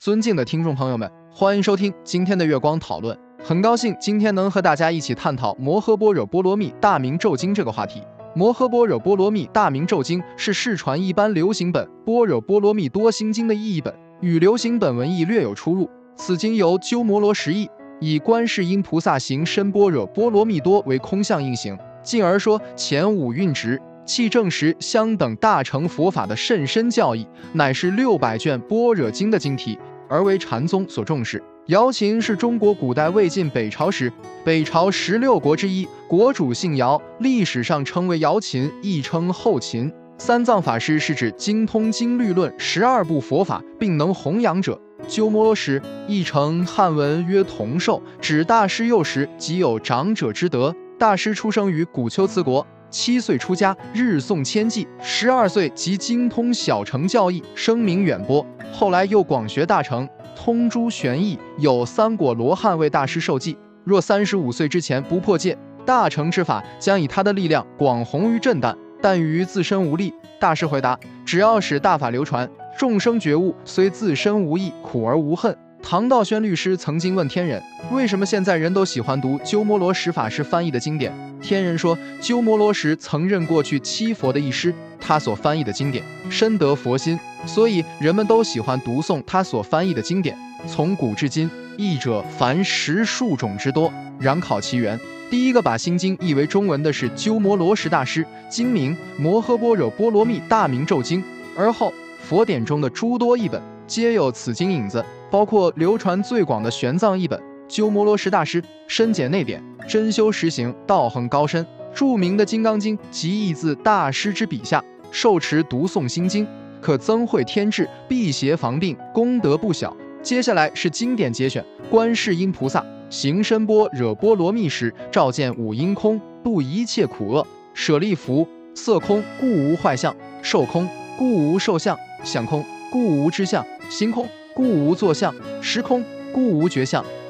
尊敬的听众朋友们，欢迎收听今天的月光讨论。很高兴今天能和大家一起探讨《摩诃般若波罗蜜大明咒经》这个话题。《摩诃般若波罗蜜大明咒经》是世传一般流行本《般若波罗蜜多心经》的意译本，与流行本文义略有出入。此经由鸠摩罗什译，以观世音菩萨行深般若波罗蜜多为空相应行，进而说前五蕴直。气正时相等大乘佛法的甚深教义，乃是六百卷般若经的经题，而为禅宗所重视。瑶琴是中国古代魏晋北朝时北朝十六国之一，国主姓姚，历史上称为瑶琴，亦称后秦。三藏法师是指精通经律论十二部佛法，并能弘扬者。鸠摩罗什译成汉文曰同寿，指大师幼时即有长者之德。大师出生于古丘兹国。七岁出家，日诵千偈；十二岁即精通小乘教义，声名远播。后来又广学大乘，通诸玄义，有三果罗汉为大师受记。若三十五岁之前不破戒，大乘之法将以他的力量广弘于震旦。但于自身无力。大师回答：只要使大法流传，众生觉悟，虽自身无益，苦而无恨。唐道宣律师曾经问天人：“为什么现在人都喜欢读鸠摩罗什法师翻译的经典？”天人说：“鸠摩罗什曾任过去七佛的一师，他所翻译的经典深得佛心，所以人们都喜欢读诵他所翻译的经典。从古至今，译者凡十数种之多。然考其源，第一个把心经译为中文的是鸠摩罗什大师，经名《摩诃般若波罗蜜大明咒经》，而后佛典中的诸多译本皆有此经影子。”包括流传最广的玄奘译本，鸠摩罗什大师深解内典，真修实行，道行高深。著名的《金刚经》即译自大师之笔下，受持读诵心经，可增慧天智，辟邪防病，功德不小。接下来是经典节选，观世音菩萨行深波惹波罗蜜时，照见五阴空，度一切苦厄；舍利弗，色空故无坏相，受空故无受相，想空故无知相，行空。故无作相，时空故无觉相，